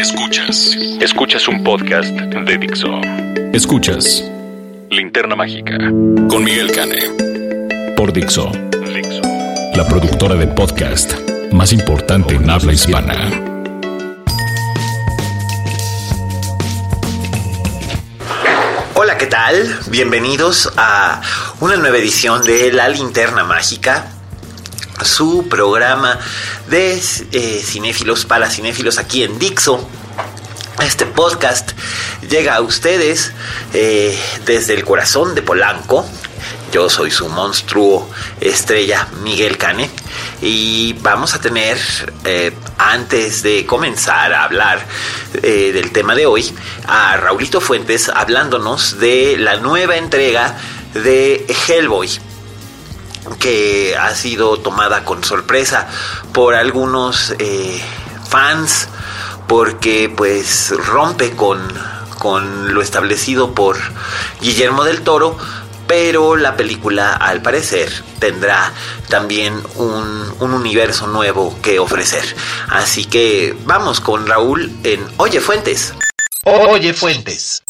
Escuchas. Escuchas un podcast de Dixo. Escuchas Linterna Mágica con Miguel Cane. Por Dixo. Dixo. La productora de podcast más importante en habla hispana. Hola, ¿qué tal? Bienvenidos a una nueva edición de La Linterna Mágica, su programa de eh, cinéfilos para cinéfilos aquí en Dixo. Este podcast llega a ustedes eh, desde el corazón de Polanco. Yo soy su monstruo estrella Miguel Cane y vamos a tener, eh, antes de comenzar a hablar del tema de hoy, a Raulito Fuentes hablándonos de la nueva entrega de Hellboy que ha sido tomada con sorpresa por algunos eh, fans porque pues rompe con, con lo establecido por Guillermo del Toro pero la película al parecer tendrá también un, un, universo nuevo que ofrecer. Así que vamos con Raúl en Oye Fuentes. Oye Fuentes.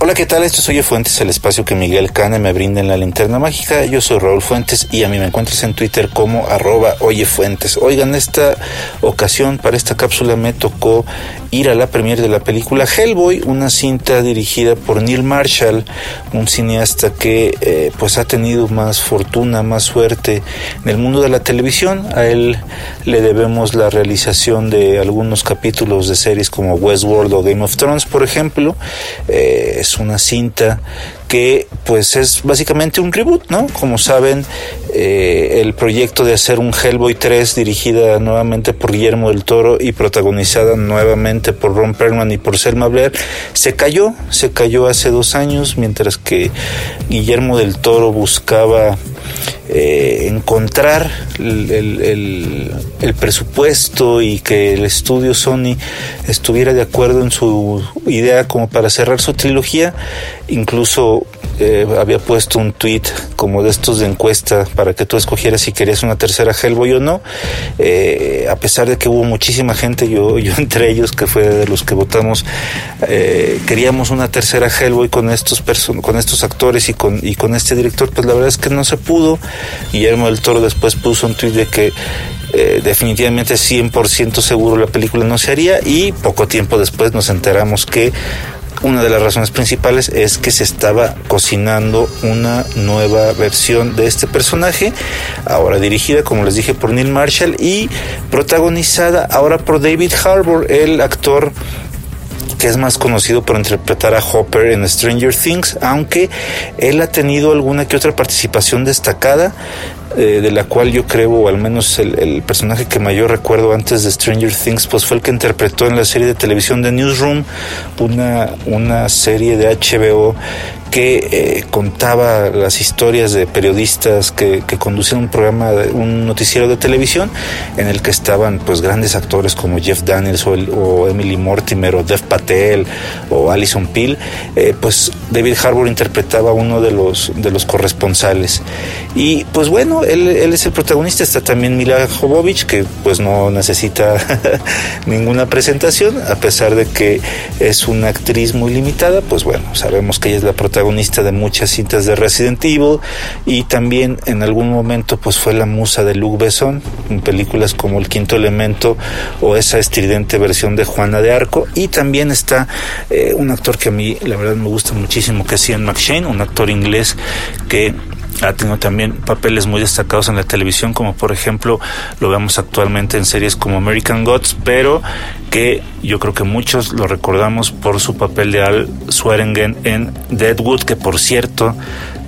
Hola, ¿qué tal? Esto es Oye Fuentes, el espacio que Miguel Cane me brinda en la linterna mágica. Yo soy Raúl Fuentes y a mí me encuentras en Twitter como arroba Oye Fuentes. Oigan, esta ocasión para esta cápsula me tocó ir a la premiere de la película Hellboy, una cinta dirigida por Neil Marshall, un cineasta que eh, pues ha tenido más fortuna, más suerte en el mundo de la televisión. A él le debemos la realización de algunos capítulos de series como Westworld o Game of Thrones, por ejemplo. Eh, una cinta que pues es básicamente un reboot, ¿no? Como saben, eh, el proyecto de hacer un Hellboy 3 dirigida nuevamente por Guillermo del Toro y protagonizada nuevamente por Ron Perlman y por Selma Blair se cayó, se cayó hace dos años mientras que Guillermo del Toro buscaba eh, encontrar el, el, el, presupuesto y que el estudio Sony estuviera de acuerdo en su idea como para cerrar su trilogía. Incluso eh, había puesto un tweet como de estos de encuesta para que tú escogieras si querías una tercera Hellboy o no. Eh, a pesar de que hubo muchísima gente, yo, yo entre ellos, que fue de los que votamos, eh, queríamos una tercera Hellboy con estos con estos actores y con, y con este director, pues la verdad es que no se pudo. Guillermo del Toro después puso un tweet de que eh, definitivamente 100% seguro la película no se haría y poco tiempo después nos enteramos que una de las razones principales es que se estaba cocinando una nueva versión de este personaje, ahora dirigida, como les dije, por Neil Marshall y protagonizada ahora por David Harbour, el actor que es más conocido por interpretar a Hopper en Stranger Things, aunque él ha tenido alguna que otra participación destacada, eh, de la cual yo creo, o al menos el, personaje que mayor recuerdo antes de Stranger Things, pues fue el que interpretó en la serie de televisión de Newsroom, una, una serie de HBO que eh, contaba las historias de periodistas que, que conducían un programa, un noticiero de televisión, en el que estaban pues grandes actores como Jeff Daniels o, el, o Emily Mortimer o Dev Patel o Alison Peel, eh, pues David Harbour interpretaba uno de los, de los corresponsales. Y pues bueno, él, él es el protagonista, está también Mila Jovovich, que pues no necesita ninguna presentación, a pesar de que es una actriz muy limitada, pues bueno, sabemos que ella es la protagonista de muchas cintas de Resident Evil y también en algún momento pues fue la musa de Luc Besson en películas como El Quinto Elemento o esa estridente versión de Juana de Arco y también está eh, un actor que a mí la verdad me gusta muchísimo que es Ian McShane, un actor inglés que ha tenido también papeles muy destacados en la televisión, como por ejemplo lo vemos actualmente en series como American Gods, pero que yo creo que muchos lo recordamos por su papel de Al Swearingen en Deadwood, que por cierto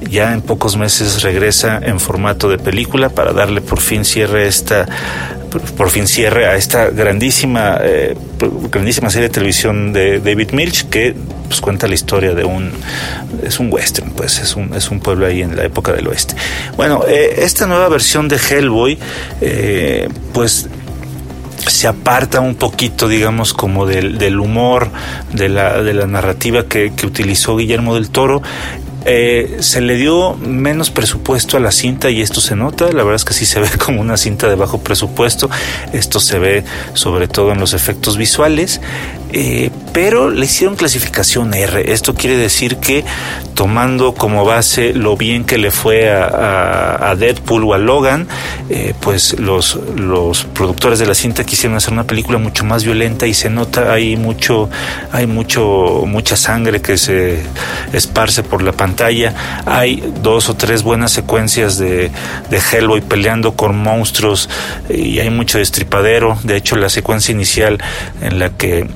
ya en pocos meses regresa en formato de película para darle por fin cierre esta por fin cierre a esta grandísima eh, grandísima serie de televisión de David Milch que pues cuenta la historia de un es un western pues es un es un pueblo ahí en la época del oeste. Bueno eh, esta nueva versión de Hellboy eh, pues se aparta un poquito, digamos, como del, del humor, de la, de la narrativa que, que utilizó Guillermo del Toro eh, se le dio menos presupuesto a la cinta y esto se nota, la verdad es que sí se ve como una cinta de bajo presupuesto, esto se ve sobre todo en los efectos visuales, eh, pero le hicieron clasificación R. Esto quiere decir que tomando como base lo bien que le fue a, Deadpool o a Logan, eh, pues los, los productores de la cinta quisieron hacer una película mucho más violenta y se nota hay mucho, hay mucho, mucha sangre que se esparce por la pantalla. Hay dos o tres buenas secuencias de, de Hellboy peleando con monstruos y hay mucho destripadero. De hecho, la secuencia inicial en la que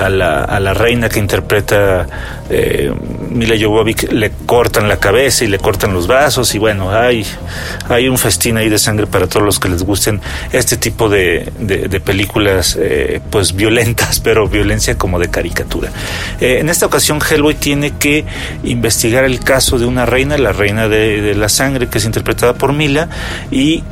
a la, a la reina que interpreta eh, Mila Jovovich le cortan la cabeza y le cortan los brazos y bueno, hay, hay un festín ahí de sangre para todos los que les gusten este tipo de, de, películas eh, pues violentas, pero violencia como de caricatura. Eh, en esta ocasión Hellboy tiene que investigar el caso de una reina, la reina de, de la sangre que es interpretada por Mila y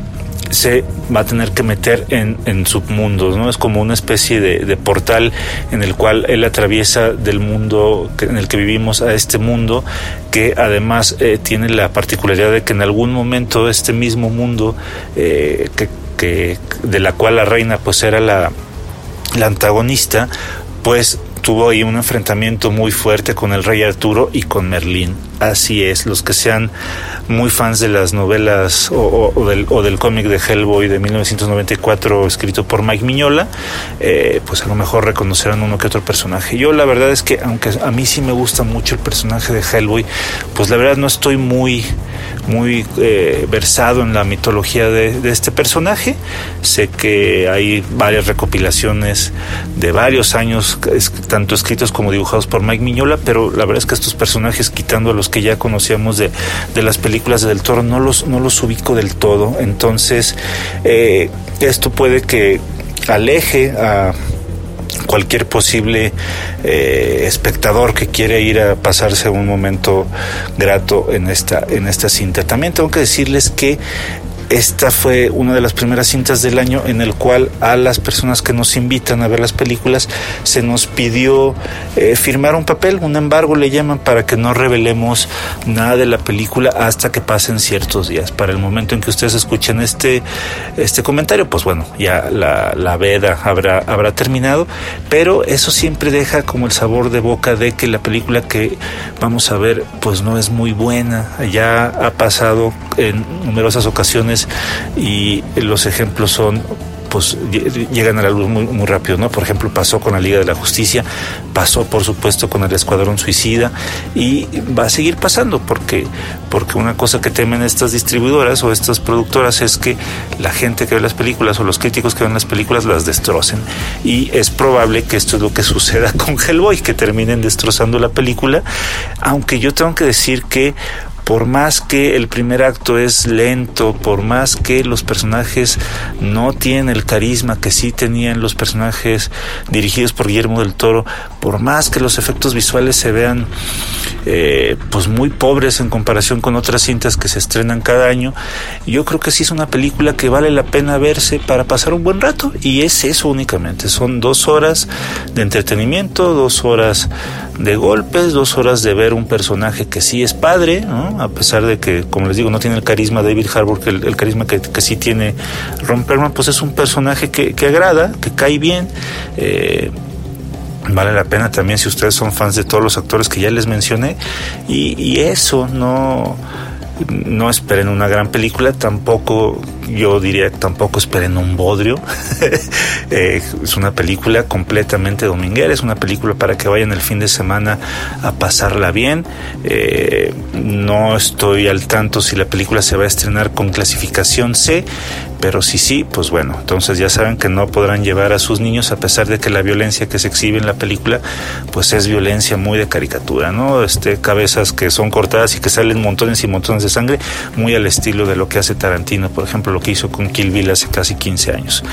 se va a tener que meter en, en submundos, ¿no? Es como una especie de, portal en el cual él atraviesa del mundo en el que vivimos a este mundo, que además eh, tiene la particularidad de que en algún momento este mismo mundo, eh, que, de la cual la reina pues era la, la antagonista, pues tuvo ahí un enfrentamiento muy fuerte con el rey Arturo y con Merlín. Así es, los que sean muy fans de las novelas o, del, cómic de Hellboy de 1994 escrito por Mike Miñola, eh, pues a lo mejor reconocerán uno que otro personaje. Yo la verdad es que aunque a mí sí me gusta mucho el personaje de Hellboy, pues la verdad no estoy muy muy eh, versado en la mitología de, de, este personaje. Sé que hay varias recopilaciones de varios años, tanto escritos como dibujados por Mike Miñola, pero la verdad es que estos personajes, quitando a los que ya conocíamos de, de las películas de Del Toro, no los, no los ubico del todo. Entonces, eh, esto puede que aleje a cualquier posible eh, espectador que quiere ir a pasarse un momento grato en esta, en esta cinta. También tengo que decirles que esta fue una de las primeras cintas del año en el cual a las personas que nos invitan a ver las películas se nos pidió eh, firmar un papel, un embargo le llaman para que no revelemos nada de la película hasta que pasen ciertos días. Para el momento en que ustedes escuchen este, este comentario, pues bueno, ya la, la veda habrá, habrá terminado, pero eso siempre deja como el sabor de boca de que la película que vamos a ver pues no es muy buena. Ya ha pasado en numerosas ocasiones y los ejemplos son pues llegan a la luz muy, muy rápido, ¿no? Por ejemplo, pasó con la Liga de la Justicia, pasó por supuesto con el Escuadrón Suicida y va a seguir pasando porque, porque una cosa que temen estas distribuidoras o estas productoras es que la gente que ve las películas o los críticos que ven las películas las destrocen y es probable que esto es lo que suceda con Hellboy, que terminen destrozando la película, aunque yo tengo que decir que por más que el primer acto es lento, por más que los personajes no tienen el carisma que sí tenían los personajes dirigidos por Guillermo del Toro, por más que los efectos visuales se vean eh, pues muy pobres en comparación con otras cintas que se estrenan cada año, yo creo que sí es una película que vale la pena verse para pasar un buen rato y es eso únicamente, son dos horas de entretenimiento, dos horas de golpes, dos horas de ver un personaje que sí es padre, ¿no? a pesar de que, como les digo, no tiene el carisma de David Harbour, que el, carisma que, sí tiene Ron Perlman, pues es un personaje que, agrada, que cae bien. Eh, vale la pena también si ustedes son fans de todos los actores que ya les mencioné. Y, y eso, no no esperen una gran película, tampoco, yo diría, tampoco esperen un bodrio. Eh, es una película completamente dominguera, es una película para que vayan el fin de semana a pasarla bien. Eh, no estoy al tanto si la película se va a estrenar con clasificación C, pero si sí, pues bueno, entonces ya saben que no podrán llevar a sus niños a pesar de que la violencia que se exhibe en la película pues es violencia muy de caricatura, ¿no? Este cabezas que son cortadas y que salen montones y montones de sangre, muy al estilo de lo que hace Tarantino, por ejemplo, lo que hizo con Kill Bill hace casi 15 años.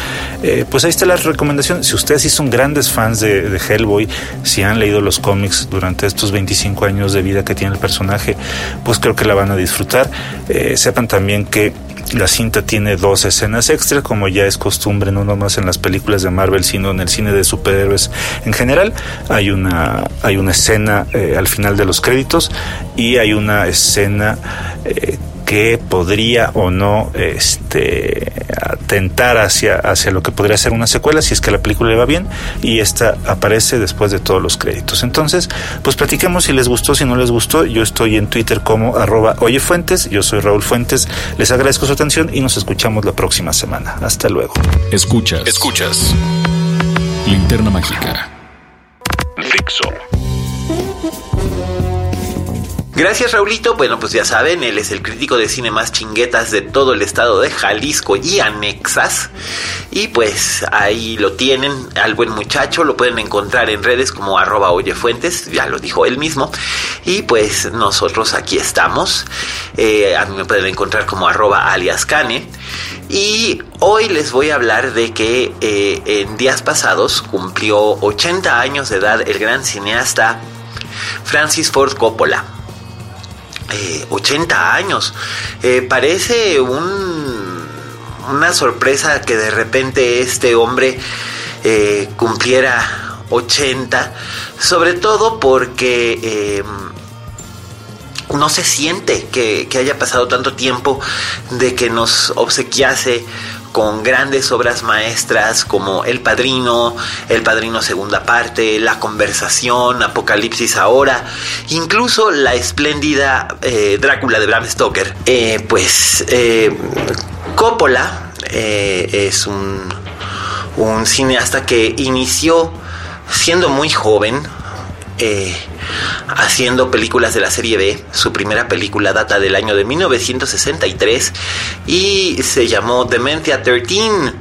Eh, pues ahí está la recomendación. Si ustedes sí son grandes fans de, Hellboy, si han leído los cómics durante estos 25 años de vida que tiene el personaje, pues creo que la van a disfrutar. Eh, sepan también que la cinta tiene dos escenas extra, como ya es costumbre, no nomás en las películas de Marvel, sino en el cine de superhéroes en general. Hay una, hay una escena eh, al final de los créditos y hay una escena eh, que podría o no este, atentar hacia, hacia lo que podría ser una secuela si es que la película le va bien y esta aparece después de todos los créditos. Entonces, pues platiquemos si les gustó, si no les gustó. Yo estoy en Twitter como arroba oyefuentes, yo soy Raúl Fuentes, les agradezco su atención y nos escuchamos la próxima semana. Hasta luego. Escuchas, escuchas. Linterna Mágica. Fixo. Gracias Raulito, bueno pues ya saben, él es el crítico de cine más chinguetas de todo el estado de Jalisco y anexas. Y pues ahí lo tienen, al buen muchacho, lo pueden encontrar en redes como oyefuentes, ya lo dijo él mismo. Y pues nosotros aquí estamos, eh, a mí me pueden encontrar como arroba aliascane. Y hoy les voy a hablar de que eh, en días pasados cumplió 80 años de edad el gran cineasta Francis Ford Coppola. Eh, 80 años. Eh, parece un, una sorpresa que de repente este hombre eh, cumpliera 80, sobre todo porque eh, no se siente que, que haya pasado tanto tiempo de que nos obsequiase con grandes obras maestras como El Padrino, El Padrino Segunda Parte, La Conversación, Apocalipsis Ahora, incluso la espléndida eh, Drácula de Bram Stoker. Eh, pues eh, Coppola es un cineasta que inició siendo muy joven, eh, haciendo películas de la serie B. Su primera película data del año de 1963 y se llamó Dementia 13,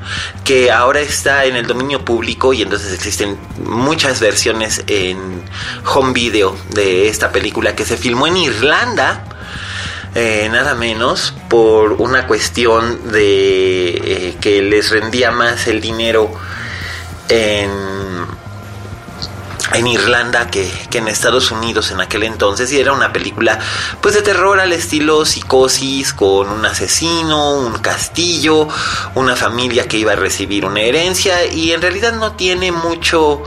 que ahora está en el dominio público y entonces existen muchas versiones en home video de esta película que se filmó en Irlanda. Eh, nada menos por una cuestión de eh, que les rendía más el dinero en en Irlanda que, que, en Estados Unidos en aquel entonces y era una película pues de terror al estilo psicosis con un asesino, un castillo, una familia que iba a recibir una herencia y en realidad no tiene mucho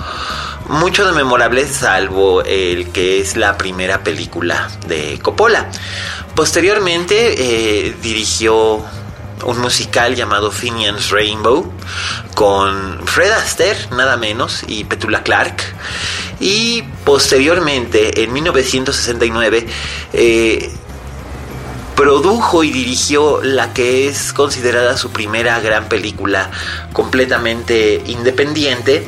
mucho de memorable salvo el que es la primera película de Coppola. Posteriormente eh, dirigió un musical llamado Finian's Rainbow con Fred Astaire, nada menos, y Petula Clark. Y posteriormente, en 1969, eh, produjo y dirigió la que es considerada su primera gran película completamente independiente.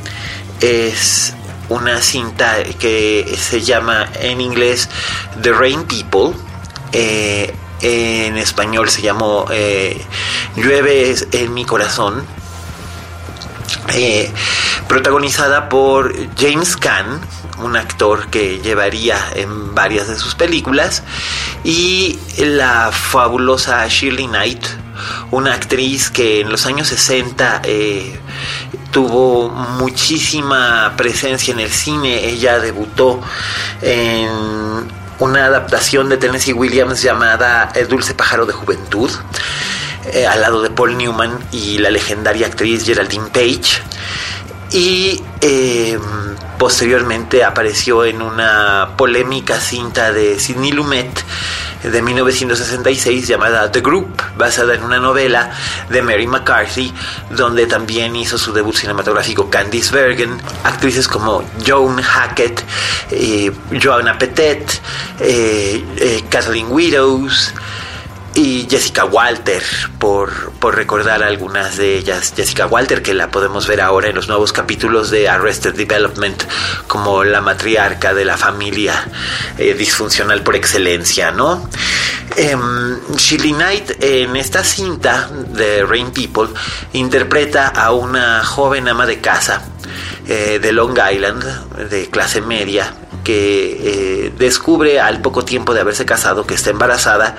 Es una cinta que se llama en inglés The Rain People. Eh, en español se llamó eh, Llueve en mi corazón, eh, protagonizada por James Caan, un actor que llevaría en varias de sus películas, y la fabulosa Shirley Knight, una actriz que en los años 60 eh, tuvo muchísima presencia en el cine. Ella debutó en una adaptación de Tennessee Williams llamada El dulce pájaro de juventud, eh, al lado de Paul Newman y la legendaria actriz Geraldine Page. Y eh, posteriormente apareció en una polémica cinta de Sidney Lumet de 1966 llamada The Group, basada en una novela de Mary McCarthy, donde también hizo su debut cinematográfico Candice Bergen, actrices como Joan Hackett, eh, Joanna Petet, eh, eh, Kathleen Widows, y Jessica Walter, por, por, recordar algunas de ellas. Jessica Walter, que la podemos ver ahora en los nuevos capítulos de Arrested Development como la matriarca de la familia eh, disfuncional por excelencia, ¿no? Eh, Shirley Knight en esta cinta de Rain People interpreta a una joven ama de casa eh, de Long Island, de clase media, que eh, descubre al poco tiempo de haberse casado que está embarazada,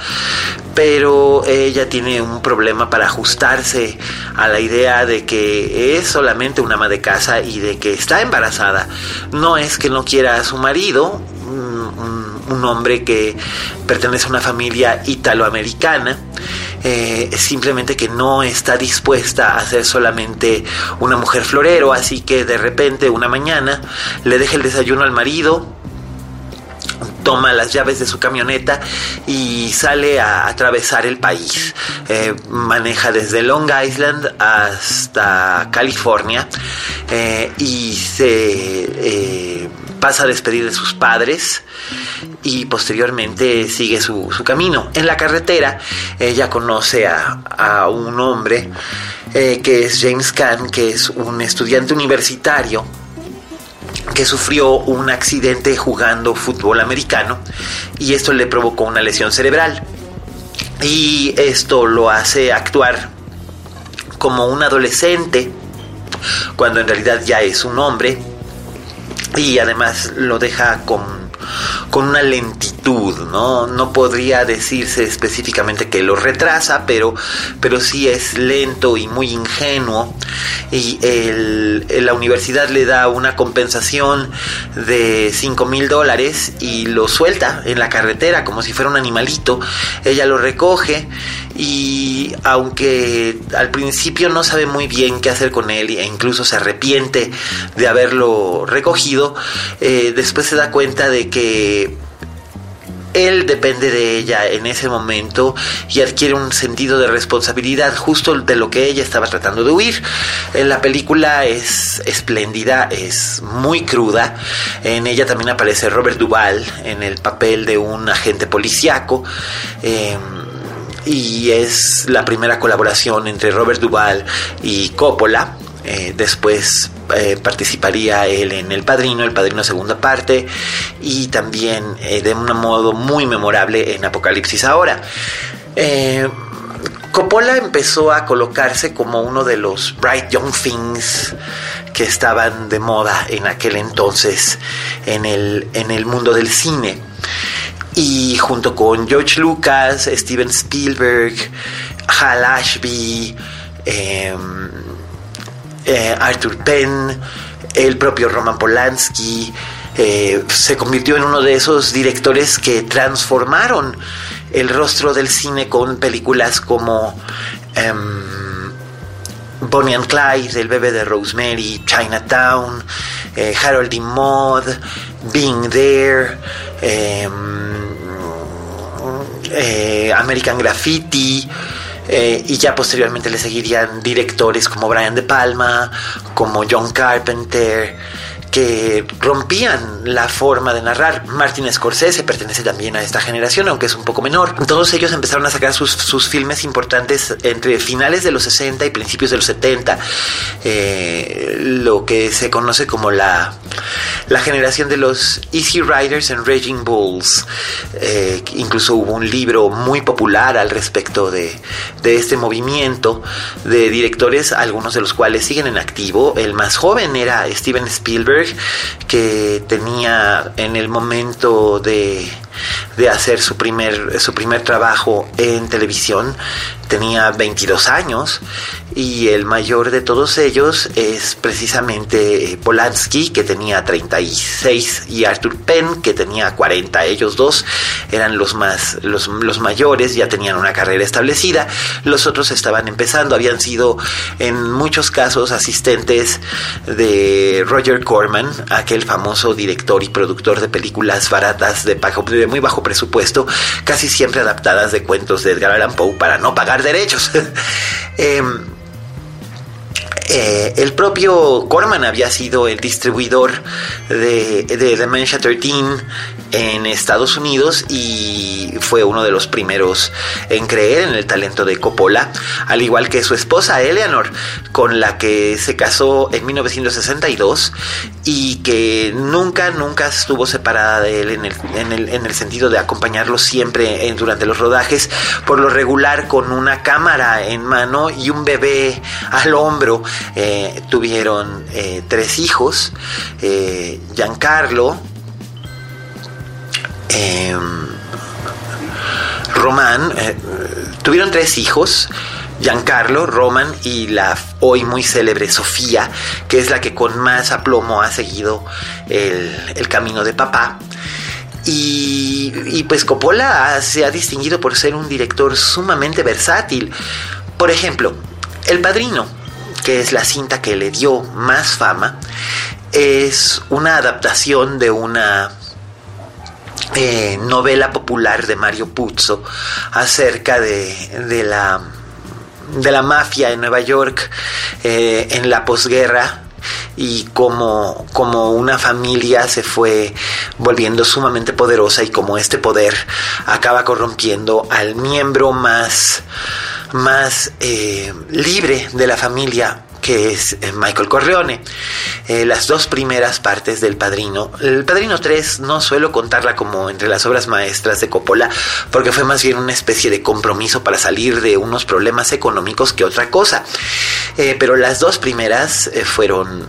pero ella tiene un problema para ajustarse a la idea de que es solamente una ama de casa y de que está embarazada. No es que no quiera a su marido, un, hombre que pertenece a una familia italoamericana, eh, simplemente que no está dispuesta a ser solamente una mujer florero, así que de repente una mañana le deja el desayuno al marido, toma las llaves de su camioneta y sale a atravesar el país. Eh, maneja desde Long Island hasta California eh, y se pasa a despedir de sus padres y posteriormente sigue su, camino. En la carretera ella conoce a, un hombre que es James Kahn, que es un estudiante universitario que sufrió un accidente jugando fútbol americano y esto le provocó una lesión cerebral. Y esto lo hace actuar como un adolescente cuando en realidad ya es un hombre y además lo deja con con una lentitud, ¿no? No podría decirse específicamente que lo retrasa, pero, pero sí es lento y muy ingenuo. Y la universidad le da una compensación de 5 mil dólares y lo suelta en la carretera como si fuera un animalito. Ella lo recoge y aunque al principio no sabe muy bien qué hacer con él e incluso se arrepiente de haberlo recogido, eh, después se da cuenta de que él depende de ella en ese momento y adquiere un sentido de responsabilidad justo de lo que ella estaba tratando de huir. La película es espléndida, es muy cruda. En ella también aparece Robert Duvall en el papel de un agente policíaco. Em, y es la primera colaboración entre Robert Duvall y Coppola. Eh, después eh, participaría él en El Padrino, El Padrino segunda parte, y también eh, de un modo muy memorable en Apocalipsis ahora. Coppola empezó a colocarse como uno de los Bright Young Things que estaban de moda en aquel entonces en el, en el mundo del cine y junto con George Lucas, Steven Spielberg, Hal Ashby, em, eh, Arthur Penn, el propio Roman Polanski, eh, se convirtió en uno de esos directores que transformaron el rostro del cine con películas como em, Bonnie and Clyde, El bebé de Rosemary, Chinatown, eh, Harold y Maud, Being There, em, American Graffiti. Eh, y ya posteriormente le seguirían directores como Brian De Palma, como John Carpenter, que rompían la forma de narrar. Martin Scorsese pertenece también a esta generación, aunque es un poco menor. Todos ellos empezaron a sacar sus, filmes importantes entre finales de los 60 y principios de los 70, eh, lo que se conoce como la, la generación de los Easy Riders and Raging Bulls. Eh, incluso hubo un libro muy popular al respecto de, de este movimiento de directores, algunos de los cuales siguen en activo. El más joven era Steven Spielberg, que tenía en el momento de, de hacer su primer, su primer trabajo en televisión, tenía 22 años y el mayor de todos ellos es precisamente Polanski, que tenía 36, y Arthur Penn, que tenía 40. Ellos dos eran los más, los, los mayores, ya tenían una carrera establecida. Los otros estaban empezando, habían sido en muchos casos asistentes de Roger Corman, aquel famoso director y productor de películas baratas de, de muy bajo presupuesto, casi siempre adaptadas de cuentos de Edgar Allan Poe para no pagar derechos. Em, eh, el propio Corman había sido el distribuidor de, de Dementia 13 en Estados Unidos y fue uno de los primeros en creer en el talento de Coppola, al igual que su esposa Eleanor, con la que se casó en 1962 y que nunca, nunca estuvo separada de él en el, en el, en el sentido de acompañarlo siempre durante los rodajes, por lo regular con una cámara en mano y un bebé al hombro. Eh, tuvieron eh, tres hijos, eh, Giancarlo, Em, Román, tuvieron tres hijos, Giancarlo, Roman y la hoy muy célebre Sofía, que es la que con más aplomo ha seguido el, camino de papá. Y, y, pues Coppola se ha distinguido por ser un director sumamente versátil. Por ejemplo, El Padrino, que es la cinta que le dio más fama, es una adaptación de una eh, novela popular de Mario Puzo acerca de, la, de la mafia en Nueva York eh, en la posguerra y como, como una familia se fue volviendo sumamente poderosa y como este poder acaba corrompiendo al miembro más, más eh, libre de la familia que es eh, Michael Corleone. Eh, las dos primeras partes del Padrino. El Padrino 3 no suelo contarla como entre las obras maestras de Coppola, porque fue más bien una especie de compromiso para salir de unos problemas económicos que otra cosa. Pero las dos primeras fueron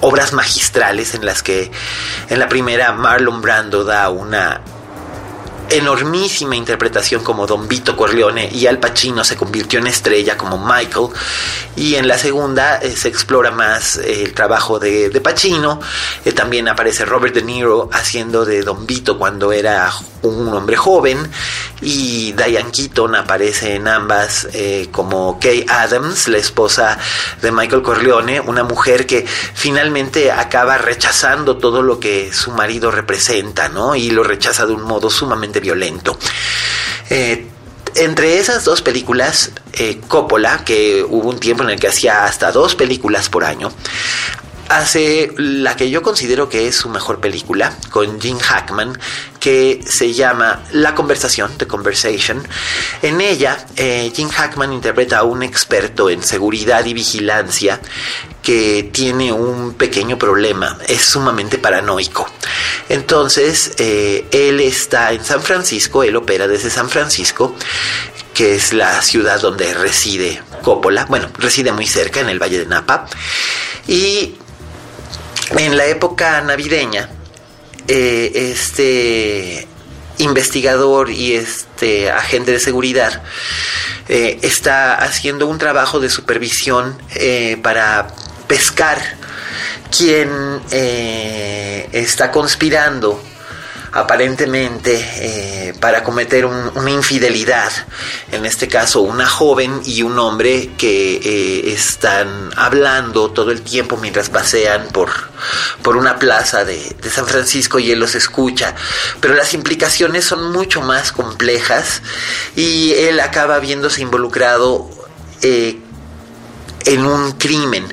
obras magistrales en las que en la primera Marlon Brando da una enormísima interpretación como Don Vito Corleone y Al Pacino se convirtió en estrella como Michael. Y en la segunda eh, se explora más eh, el trabajo de, Pacino. Eh, también aparece Robert De Niro haciendo de Don Vito cuando era un hombre joven. Y Diane Keaton aparece en ambas como Kay Adams la esposa de Michael Corleone una mujer que finalmente acaba rechazando todo lo que su marido representa ¿no? y lo rechaza de un modo sumamente violento. Eh, entre esas dos películas, eh, Coppola, que hubo un tiempo en el que hacía hasta dos películas por año, hace la que yo considero que es su mejor película, con Jim Hackman, que se llama La conversación, The Conversation. En ella, eh, Jim Hackman interpreta a un experto en seguridad y vigilancia que tiene un pequeño problema, es sumamente paranoico. Entonces, eh, él está en San Francisco, él opera desde San Francisco, que es la ciudad donde reside Coppola, bueno, reside muy cerca, en el Valle de Napa, y en la época navideña, eh, este investigador y este agente de seguridad eh, está haciendo un trabajo de supervisión eh, para pescar quien está conspirando aparentemente eh, para cometer una infidelidad, en este caso una joven y un hombre que eh, están hablando todo el tiempo mientras pasean por, por una plaza de, de, San Francisco y él los escucha, pero las implicaciones son mucho más complejas y él acaba viéndose involucrado eh, en un crimen,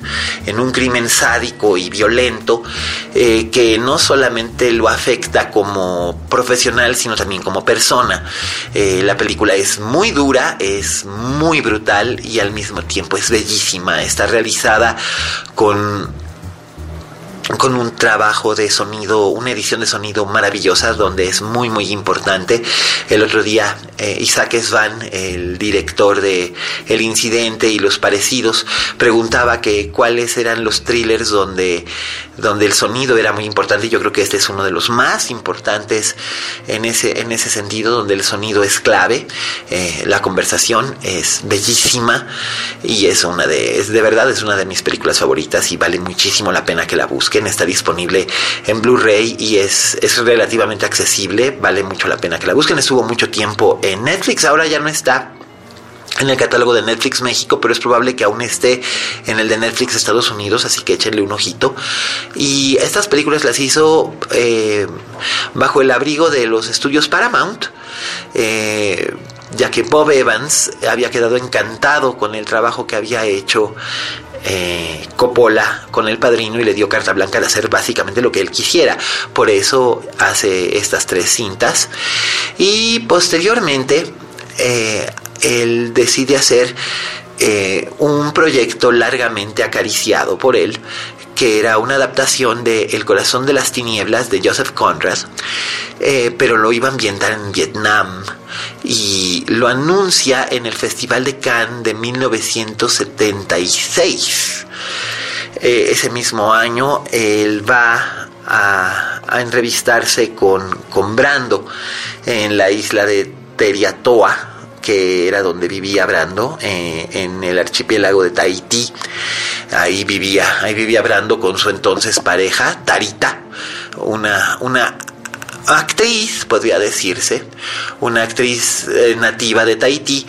en un crimen sádico y violento eh, que no solamente lo afecta como profesional, sino también como persona. Eh, la película es muy dura, es muy brutal y al mismo tiempo es bellísima. Está realizada con con un trabajo de sonido, una edición de sonido maravillosa donde es muy muy importante. El otro día eh, Isaac Svan, el director de El incidente y los parecidos, preguntaba que cuáles eran los thrillers donde, donde el sonido era muy importante. Yo creo que este es uno de los más importantes en ese, en ese sentido, donde el sonido es clave. Eh, la conversación es bellísima y es una de, es de verdad es una de mis películas favoritas y vale muchísimo la pena que la está disponible en Blu-ray y es, es relativamente accesible, vale mucho la pena que la busquen. Estuvo mucho tiempo en Netflix, ahora ya no está en el catálogo de Netflix México, pero es probable que aún esté en el de Netflix Estados Unidos, así que échenle un ojito. Y estas películas las hizo eh, bajo el abrigo de los estudios Paramount. Eh, ya que Bob Evans había quedado encantado con el trabajo que había hecho eh, Coppola con el padrino y le dio carta blanca de hacer básicamente lo que él quisiera. Por eso hace estas tres cintas. Y posteriormente eh, él decide hacer eh, un proyecto largamente acariciado por él, que era una adaptación de El corazón de las tinieblas de Joseph Conrad, eh, pero lo iba a ambientar en Vietnam y lo anuncia en el Festival de Cannes de 1976. Eh, ese mismo año él va a, a entrevistarse con, con Brando en la isla de Teriatoa, que era donde vivía Brando, eh, en el archipiélago de Tahití. Ahí vivía, ahí vivía Brando con su entonces pareja, Tarita, una, una actriz, podría decirse, una actriz eh, nativa de Tahití,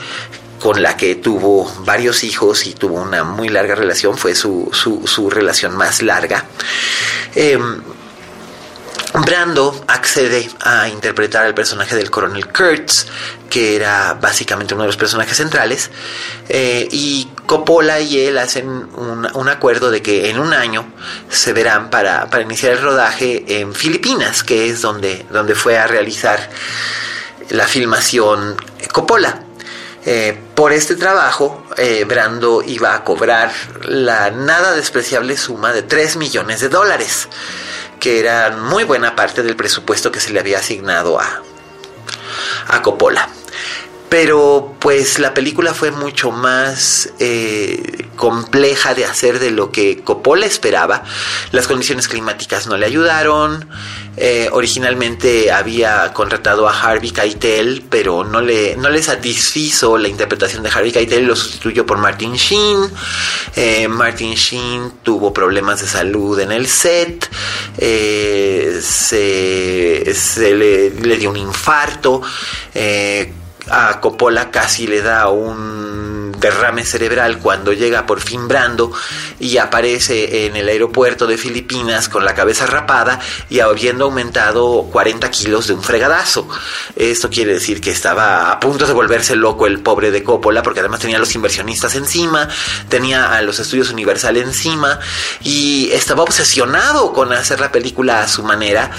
con la que tuvo varios hijos y tuvo una muy larga relación, fue su, su, su relación más larga. Eh, Brando accede a interpretar al personaje del coronel Kurtz, que era básicamente uno de los personajes centrales, eh, y Coppola y él hacen un, acuerdo de que en un año se verán para, para, iniciar el rodaje en Filipinas, que es donde, donde fue a realizar la filmación Coppola. Eh, por este trabajo, eh, Brando iba a cobrar la nada despreciable suma de 3 millones de dólares que eran muy buena parte del presupuesto que se le había asignado a, a Coppola. Pero pues la película fue mucho más eh, compleja de hacer de lo que Coppola esperaba. Las condiciones climáticas no le ayudaron. Eh, originalmente había contratado a Harvey Keitel, pero no le, no le satisfizo la interpretación de Harvey Keitel lo sustituyó por Martin Sheen. Eh, Martin Sheen tuvo problemas de salud en el set, se, se le, le, dio un infarto. A Coppola casi le da un derrame cerebral cuando llega por fin Brando y aparece en el aeropuerto de Filipinas con la cabeza rapada y habiendo aumentado 40 kilos de un fregadazo. Esto quiere decir que estaba a punto de volverse loco el pobre de Coppola porque además tenía a los inversionistas encima, tenía a los estudios Universal encima y estaba obsesionado con hacer la película a su manera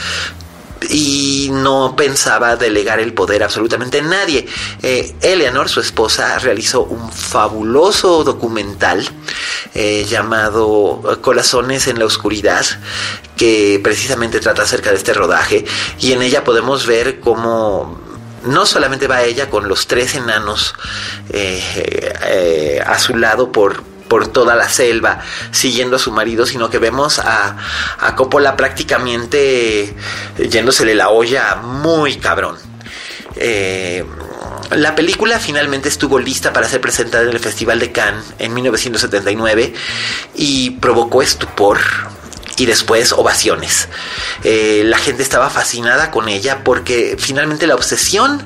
y no pensaba delegar el poder absolutamente en nadie. Eh, Eleanor, su esposa, realizó un fabuloso documental eh, llamado Corazones en la Oscuridad, que precisamente trata acerca de este rodaje, y en ella podemos ver cómo no solamente va ella con los tres enanos eh, a su lado por por toda la selva siguiendo a su marido, sino que vemos a, a Coppola prácticamente yéndosele la olla muy cabrón. Eh, la película finalmente estuvo lista para ser presentada en el Festival de Cannes en 1979 y provocó estupor y después ovaciones. Eh, la gente estaba fascinada con ella porque finalmente la obsesión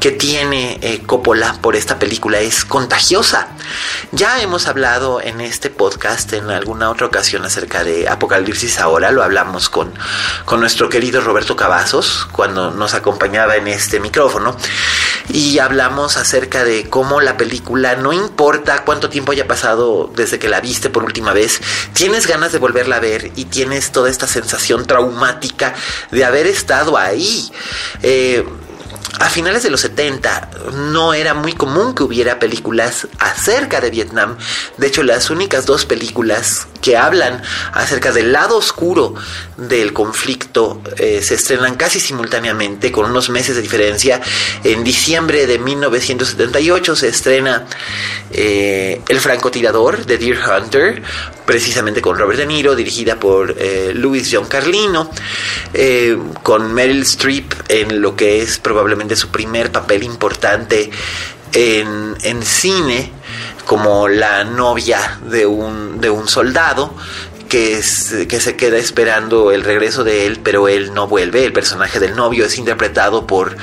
que tiene eh, Coppola por esta película es contagiosa. Ya hemos hablado en este podcast en alguna otra ocasión acerca de Apocalipsis ahora, lo hablamos con, con nuestro querido Roberto Cavazos cuando nos acompañaba en este micrófono y hablamos acerca de cómo la película, no importa cuánto tiempo haya pasado desde que la viste por última vez, tienes ganas de volverla a ver y tienes toda esta sensación traumática de haber estado ahí. Eh, a finales de los 70 no era muy común que hubiera películas acerca de Vietnam. De hecho, las únicas dos películas que hablan acerca del lado oscuro del conflicto eh, se estrenan casi simultáneamente, con unos meses de diferencia. En diciembre de 1978 se estrena eh, El francotirador de Deer Hunter, precisamente con Robert De Niro, dirigida por eh, Louis John Carlino, eh, con Meryl Streep en lo que es probablemente su primer papel importante en, en cine como la novia de un, de un soldado que, es, que se queda esperando el regreso de él, pero él no vuelve. El personaje del novio es interpretado por,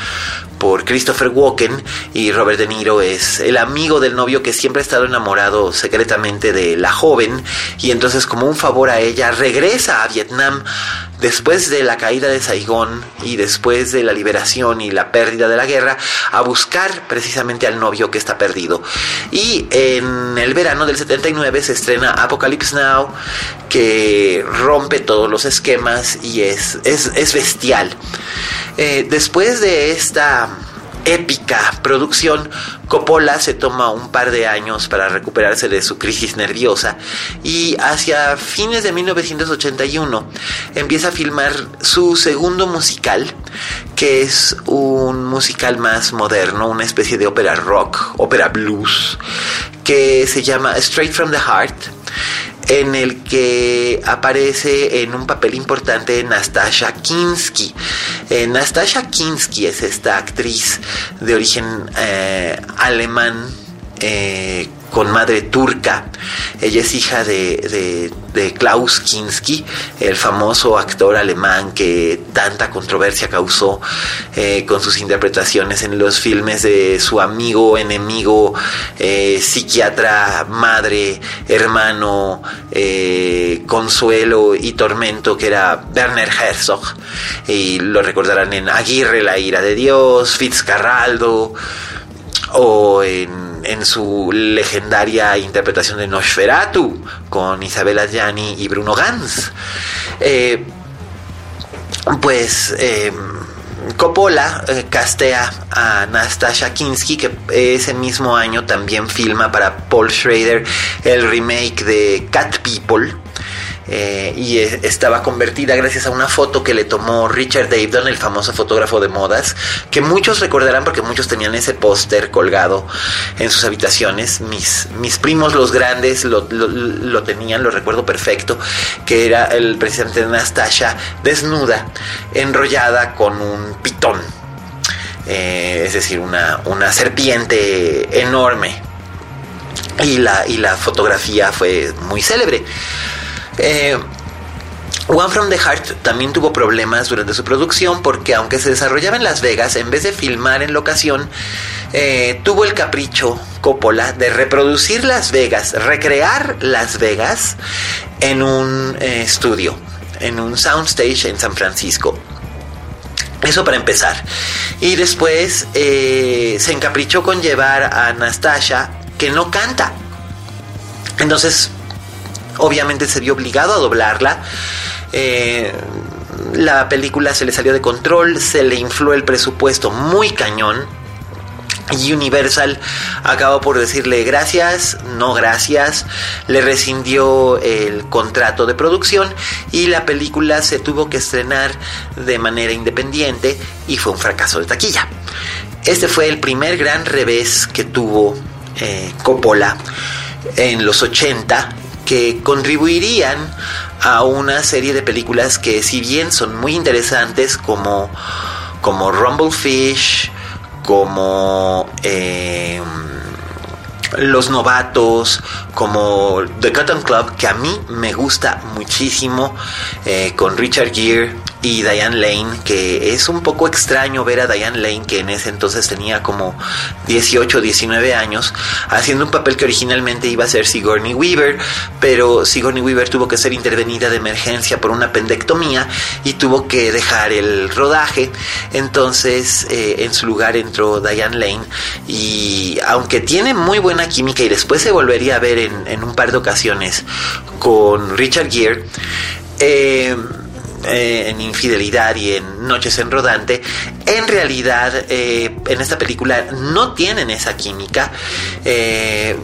por Christopher Walken y Robert De Niro es el amigo del novio que siempre ha estado enamorado secretamente de la joven y entonces como un favor a ella regresa a Vietnam después de la caída de Saigón y después de la liberación y la pérdida de la guerra, a buscar precisamente al novio que está perdido. Y en el verano del 79 se estrena Apocalypse Now, que rompe todos los esquemas y es, es, bestial. Eh, después de esta épica producción, Coppola se toma un par de años para recuperarse de su crisis nerviosa y hacia fines de 1981 empieza a filmar su segundo musical, que es un musical más moderno, una especie de ópera rock, ópera blues, que se llama Straight from the Heart en el que aparece en un papel importante Nastasha Kinsky. Eh, Nastasha Kinsky es esta actriz de origen eh, alemán eh, con madre turca. Ella es hija de, Klaus Kinski, el famoso actor alemán que tanta controversia causó eh, con sus interpretaciones en los filmes de su amigo, enemigo, eh, psiquiatra, madre, hermano, consuelo y tormento, que era Werner Herzog. Y lo recordarán en Aguirre, la ira de Dios, Fitzcarraldo o en en su legendaria interpretación de Nosferatu con Isabella Gianni y Bruno Gans. Eh, pues eh, Coppola eh, castea a Nastasha Kinsky, que ese mismo año también filma para Paul Schrader el remake de Cat People eh, y estaba convertida gracias a una foto que le tomó Richard Avedon, el famoso fotógrafo de modas, que muchos recordarán porque muchos tenían ese póster colgado en sus habitaciones. Mis, mis primos, los grandes, lo, tenían, lo recuerdo perfecto, que era el presidente de Anastasia desnuda, enrollada con un pitón. Eh, es decir, una, una serpiente enorme. Y la, y la fotografía fue muy célebre. Eh, One from the Heart también tuvo problemas durante su producción porque aunque se desarrollaba en Las Vegas, en vez de filmar en locación, eh, tuvo el capricho Coppola de reproducir Las Vegas, recrear Las Vegas en un eh, estudio, en un soundstage en San Francisco. Eso para empezar. Y después se encaprichó con llevar a Anastasia que no canta. Entonces obviamente se vio obligado a doblarla. Eh, la película se le salió de control, se le infló el presupuesto muy cañón. Y Universal acabó por decirle gracias, no gracias, le rescindió el contrato de producción y la película se tuvo que estrenar de manera independiente y fue un fracaso de taquilla. Este fue el primer gran revés que tuvo eh, Coppola en los 80 que contribuirían a una serie de películas que si bien son muy interesantes como, como Rumblefish, como eh, Los Novatos, como The Cotton Club, que a mí me gusta muchísimo, eh, con Richard Gere y Diane Lane, que es un poco extraño ver a Diane Lane, que en ese entonces tenía como 18 o 19 años, haciendo un papel que originalmente iba a ser Sigourney Weaver, pero Sigourney Weaver tuvo que ser intervenida de emergencia por una pendectomía y tuvo que dejar el rodaje, entonces eh, en su lugar entró Diane Lane y aunque tiene muy buena química y después se volvería a ver en, en un par de ocasiones con Richard Gere, eh, eh, en Infidelidad y en Noches en Rodante, en realidad eh, en esta película no tienen esa química. Eh,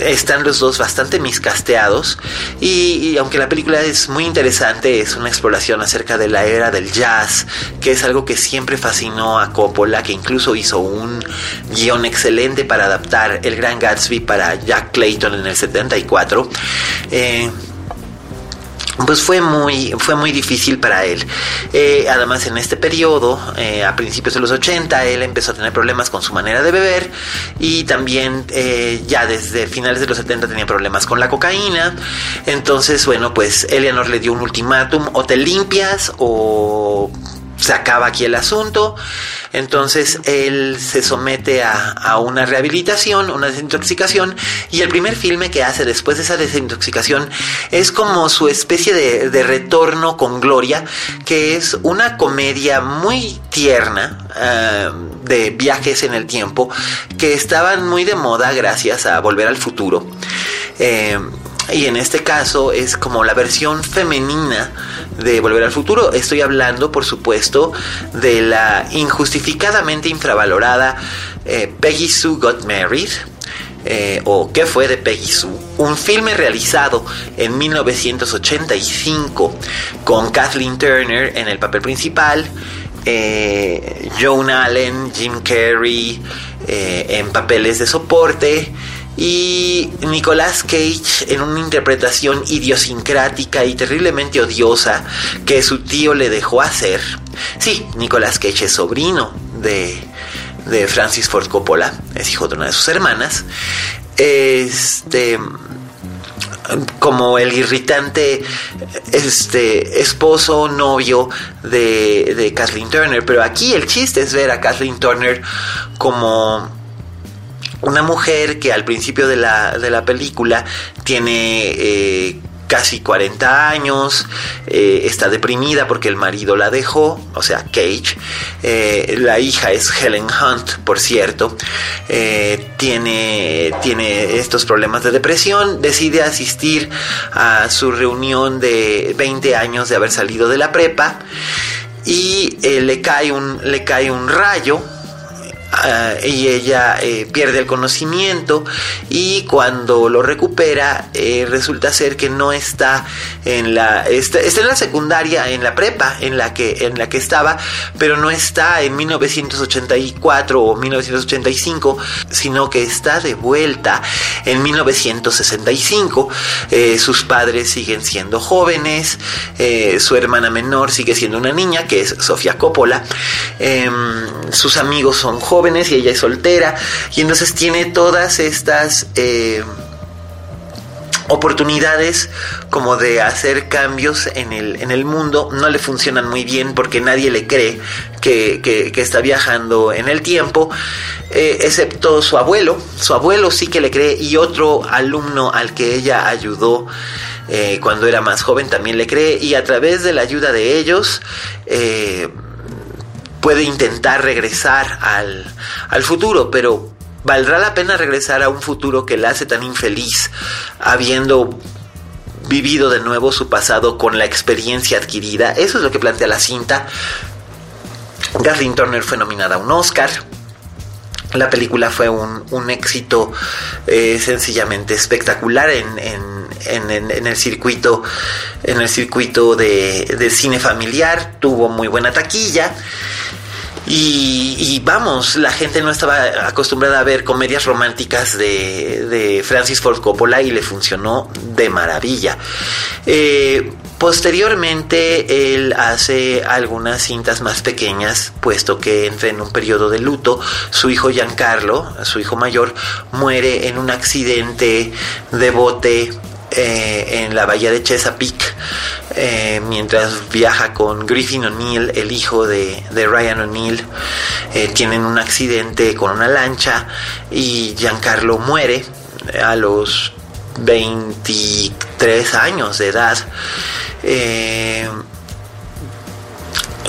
están los dos bastante miscasteados y, aunque la película es muy interesante, es una exploración acerca de la era del jazz, que es algo que siempre fascinó a Coppola, que incluso hizo un guion excelente para adaptar El Gran Gatsby para Jack Clayton en el 74 pues fue muy, fue muy difícil para él. Eh, además, en este periodo, eh, a principios de los 80, él empezó a tener problemas con su manera de beber y también eh, ya desde finales de los 70 tenía problemas con la cocaína. Entonces, bueno, pues Eleanor le dio un ultimátum, o te limpias o se acaba aquí el asunto. Entonces él se somete a, una rehabilitación, una desintoxicación, y el primer filme que hace después de esa desintoxicación es como su especie de, retorno con gloria, que es una comedia muy tierna eh, de viajes en el tiempo, que estaban muy de moda gracias a Volver al Futuro. Eh, y en este caso es como la versión femenina de Volver al Futuro. Estoy hablando, por supuesto, de la injustificadamente infravalorada eh, Peggy Sue Got Married. Eh, o ¿Qué fue de Peggy Sue? Un filme realizado en 1985 con Kathleen Turner en el papel principal, eh, Joan Allen, Jim Carrey en papeles de soporte y Nicolas Cage en una interpretación idiosincrática y terriblemente odiosa que su tío le dejó hacer. Sí, Nicolas Cage es sobrino de, de Francis Ford Coppola, es hijo de una de sus hermanas. Este como el irritante este esposo novio de, de Kathleen Turner pero aquí el chiste es ver a Kathleen Turner como una mujer que al principio de la, de la película tiene eh, casi 40 años, eh, está deprimida porque el marido la dejó, o sea, Cage. Eh, la hija es Helen Hunt, por cierto. tiene, tiene estos problemas de depresión, decide asistir a su reunión de 20 años de haber salido de la prepa y le, cae un, le cae un rayo Ah, y ella eh, pierde el conocimiento y cuando lo recupera eh, resulta ser que no está en la está, en la secundaria en la prepa en la que en la que estaba pero no está en 1984 o 1985 sino que está de vuelta en 1965 eh, sus padres siguen siendo jóvenes su hermana menor sigue siendo una niña que es Sofía Coppola. Em, sus amigos son jóvenes y ella es soltera. Y entonces tiene todas estas eh, oportunidades como de hacer cambios en el, en el mundo. No le funcionan muy bien porque nadie le cree que, está viajando en el tiempo, eh, excepto su abuelo. Su abuelo sí que le cree y otro alumno al que ella ayudó eh, cuando era más joven también le cree. Y a través de la ayuda de ellos puede intentar regresar al, futuro, pero ¿valdrá la pena regresar a un futuro que la hace tan infeliz, habiendo vivido de nuevo su pasado con la experiencia adquirida? Eso es lo que plantea la cinta. Kathleen Turner fue nominada a un Oscar. La película fue un, éxito eh, sencillamente espectacular en, en, el circuito, en el circuito de, de cine familiar. Tuvo muy buena taquilla. Y, vamos, la gente no estaba acostumbrada a ver comedias románticas de, Francis Ford Coppola y le funcionó de maravilla. Eh, posteriormente él hace algunas cintas más pequeñas, puesto que entra en un periodo de luto. Su hijo Giancarlo, su hijo mayor, muere en un accidente de bote eh, en la bahía de Chesapeake eh, mientras viaja con Griffin O'Neill, el hijo de, Ryan O'Neill. Eh, tienen un accidente con una lancha y Giancarlo muere a los 23 años de edad.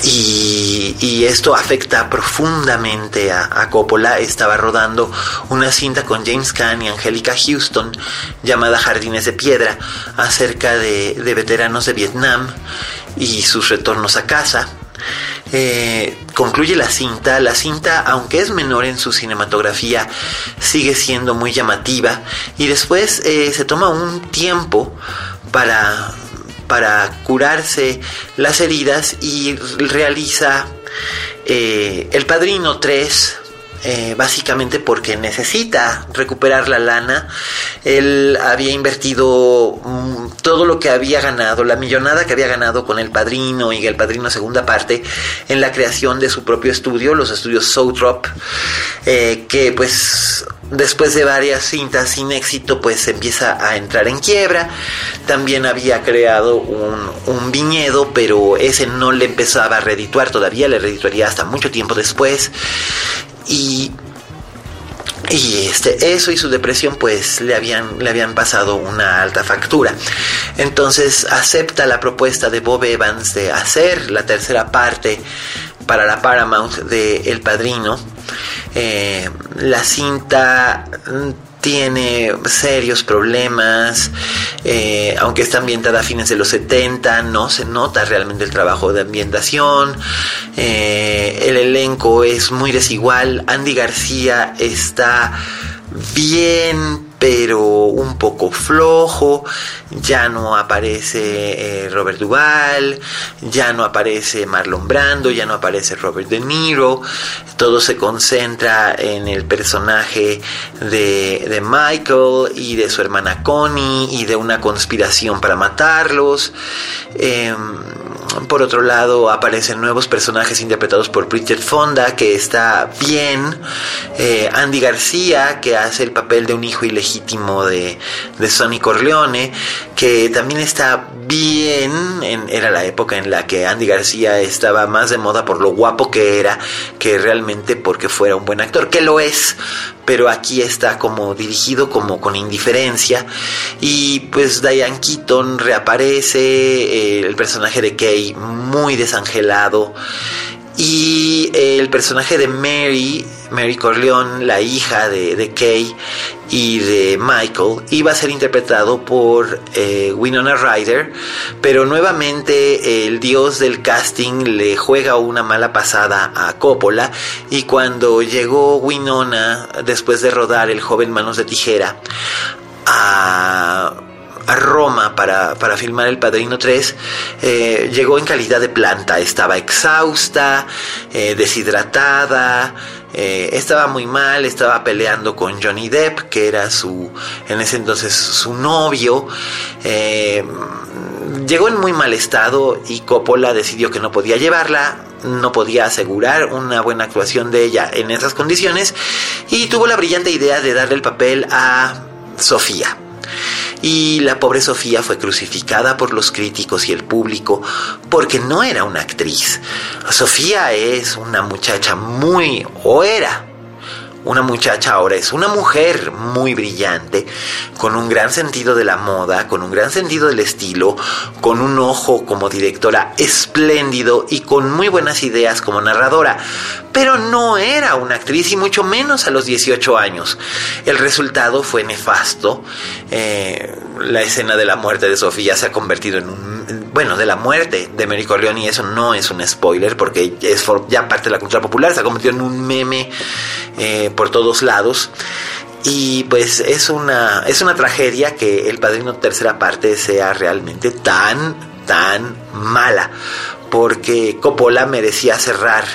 Y, esto afecta profundamente a, Coppola. Estaba rodando una cinta con James Caan y Angelica Houston llamada Jardines de Piedra acerca de, veteranos de Vietnam y sus retornos a casa. Eh, concluye la cinta. La cinta, aunque es menor en su cinematografía, sigue siendo muy llamativa. Y después eh, se toma un tiempo para para curarse las heridas y realiza eh, El Padrino 3, eh, básicamente porque necesita recuperar la lana. Él había invertido mm, todo lo que había ganado, la millonada que había ganado con El Padrino y El Padrino segunda parte en la creación de su propio estudio, los estudios Southrop, eh, que pues después de varias cintas sin éxito pues empieza a entrar en quiebra. También había creado un, un viñedo, pero ese no le empezaba a redituar todavía, le redituaría hasta mucho tiempo después. Y y este, eso y su depresión pues le habían, le habían pasado una alta factura. Entonces acepta la propuesta de Bob Evans de hacer la tercera parte para la Paramount de El Padrino. Eh, la cinta tiene serios problemas, eh, aunque está ambientada a fines de los 70, no se nota realmente el trabajo de ambientación, eh, el elenco es muy desigual, Andy García está bien pero un poco flojo, ya no aparece eh, Robert Duvall, ya no aparece Marlon Brando, ya no aparece Robert De Niro, todo se concentra en el personaje de, de Michael y de su hermana Connie y de una conspiración para matarlos. Em, por otro lado, aparecen nuevos personajes interpretados por Bridget Fonda, que está bien. Eh, Andy García, que hace el papel de un hijo ilegítimo de, de Sonny Corleone, que también está bien. era la época en la que Andy García estaba más de moda por lo guapo que era, que realmente porque fuera un buen actor, que lo es, pero aquí está como dirigido como con indiferencia y pues Diane Keaton reaparece eh, el personaje de Muy desangelado. Y el personaje de Mary, Mary Corleone, la hija de, Kay y de Michael, iba a ser interpretado por eh, Winona Ryder, pero nuevamente el dios del casting le juega una mala pasada a Coppola. Y cuando llegó Winona, después de rodar El joven manos de tijera, a a Roma para, filmar El Padrino 3, eh, llegó en calidad de planta, estaba exhausta, eh, deshidratada, eh, estaba muy mal, estaba peleando con Johnny Depp, que era su, en ese entonces su novio. llegó en muy mal estado y Coppola decidió que no podía llevarla, no podía asegurar una buena actuación de ella en esas condiciones y tuvo la brillante idea de darle el papel a Sofía y la pobre Sofía fue crucificada por los críticos y el público porque no era una actriz. Sofía es una muchacha muy, o era una muchacha ahora es una mujer muy brillante, con un gran sentido de la moda, con un gran sentido del estilo, con un ojo como directora espléndido y con muy buenas ideas como narradora. Pero no era una actriz y mucho menos a los 18 años. El resultado fue nefasto. Eh, la escena de la muerte de Sofía se ha convertido en un... Bueno, de la muerte de Mary Corleone y eso no es un spoiler porque es ya parte de la cultura popular, se ha convertido en un meme. Eh, por todos lados. Y pues es una, es una tragedia que El Padrino tercera parte sea realmente tan, tan mala. Porque Coppola merecía cerrar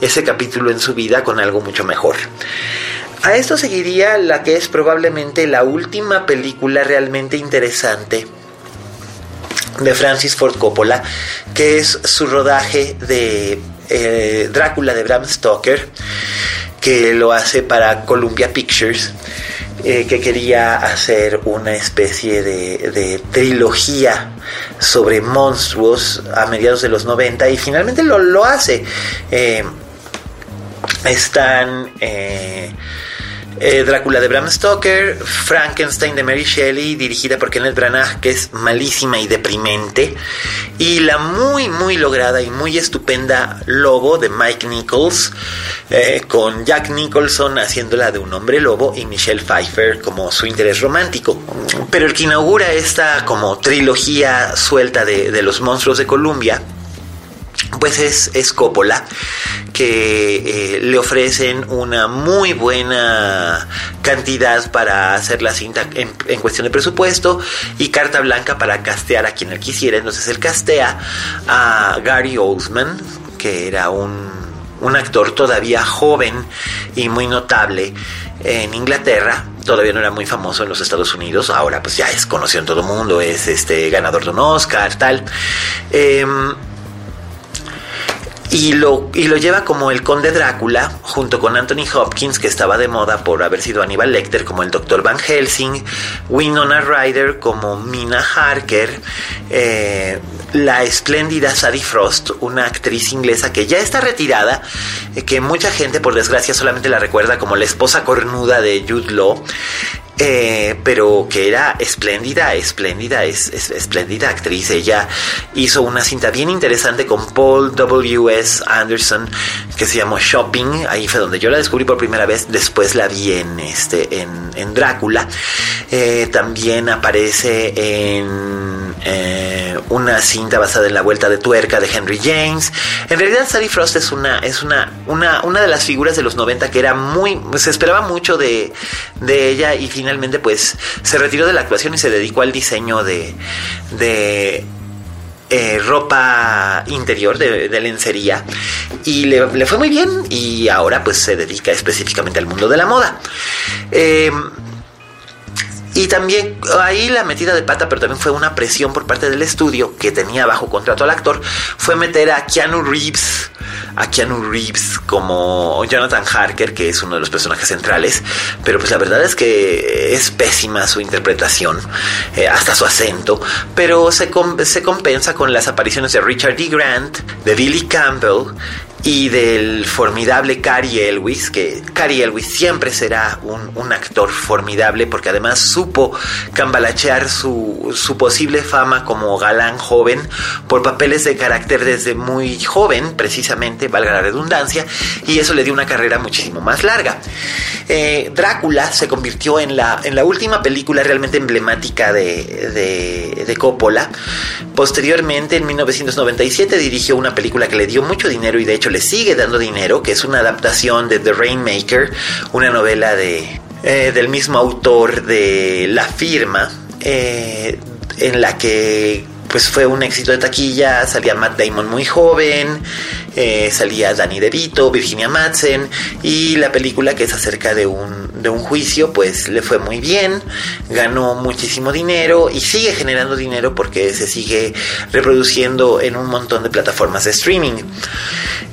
ese capítulo en su vida con algo mucho mejor. A esto seguiría la que es probablemente la última película realmente interesante de Francis Ford Coppola, que es su rodaje de eh, Drácula de Bram Stoker que lo hace para Columbia Pictures, eh, que quería hacer una especie de, trilogía sobre monstruos a mediados de los 90 y finalmente lo, lo hace. Eh, están eh, eh, Drácula de Bram Stoker, Frankenstein de Mary Shelley, dirigida por Kenneth Branagh, que es malísima y deprimente, y la muy, muy lograda y muy estupenda Lobo de Mike Nichols, eh, con Jack Nicholson haciéndola de un hombre lobo y Michelle Pfeiffer como su interés romántico. Pero el que inaugura esta como trilogía suelta de, de los monstruos de Columbia, pues es, Coppola que eh, le ofrecen una muy buena cantidad para hacer la cinta en, cuestión de presupuesto y carta blanca para castear a quien él quisiera. Entonces él castea a Gary Oldman, que era un, un actor todavía joven y muy notable en Inglaterra todavía no era muy famoso en los Estados Unidos, ahora pues ya es conocido en todo el mundo, es este ganador de un Oscar, tal. Em, y lo, y lo lleva como el conde Drácula, junto con Anthony Hopkins, que estaba de moda por haber sido Aníbal Lecter, como el Dr. Van Helsing, Winona Ryder como Mina Harker, eh, la espléndida Sadie Frost, una actriz inglesa que ya está retirada, eh, que mucha gente por desgracia solamente la recuerda como la esposa cornuda de Jude Law. Eh, pero que era espléndida, espléndida, es, espléndida actriz. Ella hizo una cinta bien interesante con Paul W.S. Anderson que se llamó Shopping. Ahí fue donde yo la descubrí por primera vez. Después la vi en, este, en, Drácula. Eh, también aparece en eh, una cinta basada en la vuelta de tuerca de Henry James. En realidad, Sally Frost es una, es una, una, una de las figuras de los 90 que era muy, se esperaba mucho de, de ella y finalmente finalmente pues se retiró de la actuación y se dedicó al diseño de, de eh, ropa interior de, lencería y le, fue muy bien y ahora pues se dedica específicamente al mundo de la moda. Eh, y también ahí la metida de pata, pero también fue una presión por parte del estudio que tenía bajo contrato al actor, fue meter a Keanu Reeves, a Keanu Reeves como Jonathan Harker, que es uno de los personajes centrales, pero pues la verdad es que es pésima su interpretación, eh, hasta su acento, pero se, se compensa con las apariciones de Richard D. Grant, de Billy Campbell, y del formidable Cary Elwis, que Cary Elwis siempre será un, un, actor formidable porque además supo cambalachear su, su posible fama como galán joven por papeles de carácter desde muy joven, precisamente, valga la redundancia, y eso le dio una carrera muchísimo más larga. Eh, Drácula se convirtió en la, en la última película realmente emblemática de, de, de Coppola. Posteriormente, en 1997, dirigió una película que le dio mucho dinero y de hecho le sigue dando dinero, que es una adaptación de The Rainmaker, una novela de, eh, del mismo autor de La Firma, eh, en la que pues fue un éxito de taquilla, salía Matt Damon muy joven, eh, salía Danny DeVito, Virginia Madsen y la película que es acerca de un, de un juicio pues le fue muy bien, ganó muchísimo dinero y sigue generando dinero porque se sigue reproduciendo en un montón de plataformas de streaming.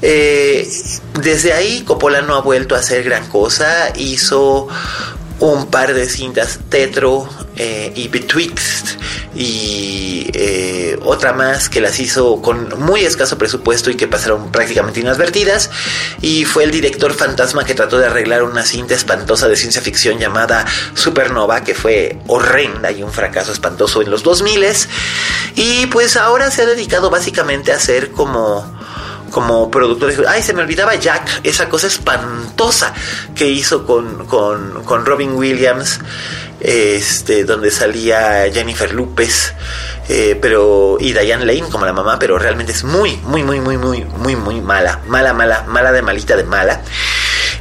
Eh, desde ahí Coppola no ha vuelto a hacer gran cosa, hizo un par de cintas Tetro eh, y Betwixt y eh, otra más que las hizo con muy escaso presupuesto y que pasaron prácticamente inadvertidas y fue el director fantasma que trató de arreglar una cinta espantosa de ciencia ficción llamada Supernova que fue horrenda y un fracaso espantoso en los 2000 y pues ahora se ha dedicado básicamente a hacer como como productores. Ay, se me olvidaba Jack, esa cosa espantosa que hizo con, con, Robin Williams, este, donde salía Jennifer López, eh, pero y Diane Lane como la mamá, pero realmente es muy, muy, muy, muy, muy, muy, muy mala, mala, mala, mala de malita de mala.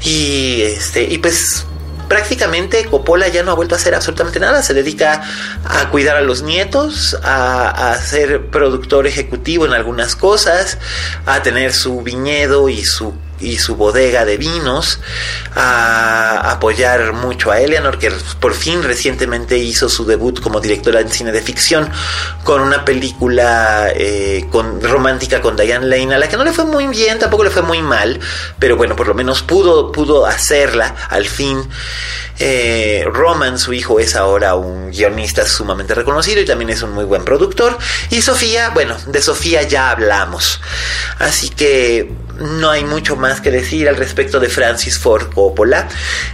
Y este, y pues prácticamente Coppola ya no ha vuelto a hacer absolutamente nada, se dedica a cuidar a los nietos, a, ser productor ejecutivo en algunas cosas, a tener su viñedo y su y su bodega de vinos, a apoyar mucho a Eleanor, que por fin recientemente hizo su debut como directora en cine de ficción con una película eh, con, romántica con Diane Lane, a la que no le fue muy bien, tampoco le fue muy mal, pero bueno, por lo menos pudo, pudo hacerla al fin. Eh, Roman, su hijo, es ahora un guionista sumamente reconocido y también es un muy buen productor. Y Sofía, bueno, de Sofía ya hablamos. Así que no hay mucho más que decir al respecto de Francis Ford Coppola,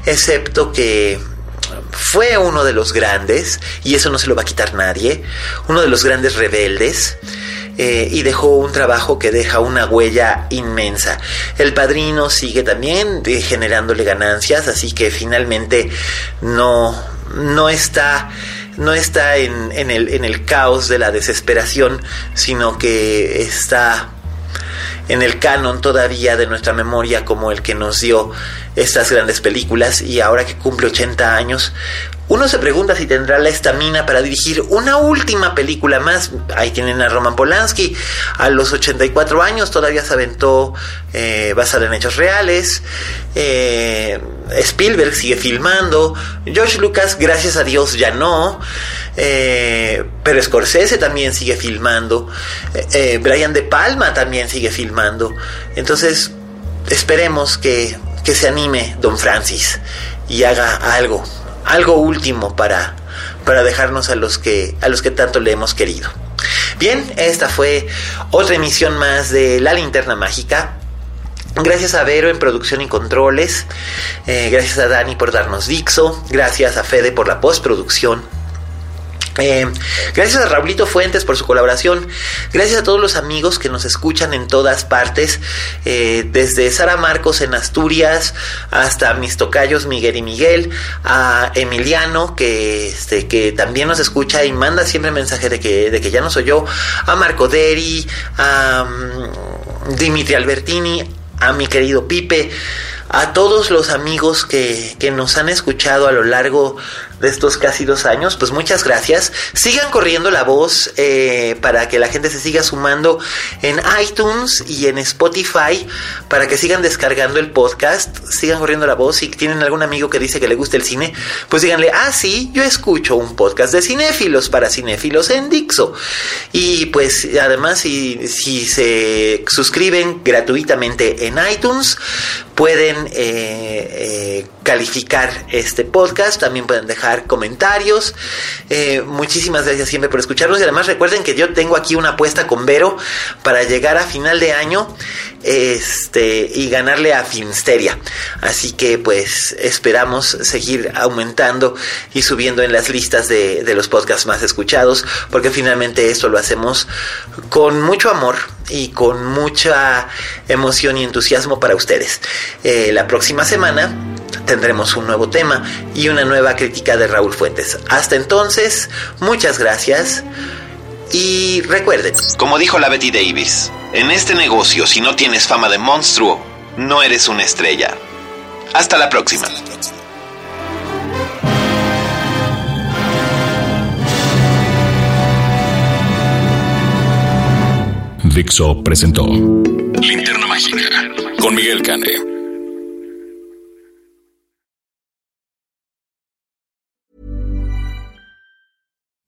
excepto que fue uno de los grandes, y eso no se lo va a quitar nadie, uno de los grandes rebeldes. Eh, y dejó un trabajo que deja una huella inmensa. El padrino sigue también eh, generándole ganancias, así que finalmente no, no está no está en, en, el, en el caos de la desesperación, sino que está en el canon todavía de nuestra memoria como el que nos dio estas grandes películas. Y ahora que cumple 80 años, Uno se pregunta si tendrá la estamina para dirigir una última película más. Ahí tienen a Roman Polanski, a los 84 años todavía se aventó eh, basada en hechos reales. Eh, Spielberg sigue filmando. George Lucas, gracias a Dios, ya no. Eh, pero Scorsese también sigue filmando. Brian De Palma también sigue filmando. Entonces, esperemos que, que se anime Don Francis y haga algo, algo último para, para dejarnos a los que a los que tanto le hemos querido. Bien, esta fue otra emisión más de La Linterna Mágica. Gracias a Vero en producción y controles. Eh, gracias a Dani por darnos Dixo. Gracias a Fede por la postproducción. Eh, gracias a Raulito Fuentes por su colaboración. Gracias a todos los amigos que nos escuchan en todas partes. Eh, desde Sara Marcos en Asturias hasta mis tocayos Miguel y Miguel. A Emiliano que, este, que también nos escucha y manda siempre mensaje de que, de que ya no soy yo. A Marco Deri. A um, Dimitri Albertini. A mi querido Pipe a todos los amigos que, que, nos han escuchado a lo largo de estos casi dos años, pues muchas gracias. Sigan corriendo la voz eh, para que la gente se siga sumando en iTunes y en Spotify para que sigan descargando el podcast. Sigan corriendo la voz. Si tienen algún amigo que dice que le gusta el cine, pues díganle, ah, sí, yo escucho un podcast de cinéfilos para cinéfilos en Dixo. Y pues además, si, se suscriben gratuitamente en iTunes, pueden eh, eh, calificar este podcast. También pueden dejar comentarios. Eh, muchísimas gracias siempre por escucharnos y además recuerden que yo tengo aquí una apuesta con Vero para llegar a final de año este y ganarle a Finsteria. Así que pues esperamos seguir aumentando y subiendo en las listas de, los podcasts más escuchados porque finalmente esto lo hacemos con mucho amor y con mucha emoción y entusiasmo para ustedes. Eh, la próxima semana tendremos un nuevo tema y una nueva crítica de Raúl Fuentes. Hasta entonces, muchas gracias y recuerden, como dijo la Betty Davis, en este negocio si no tienes fama de monstruo, no eres una estrella. Hasta la próxima. Dixo presentó Linterna Mágica con Miguel Cane.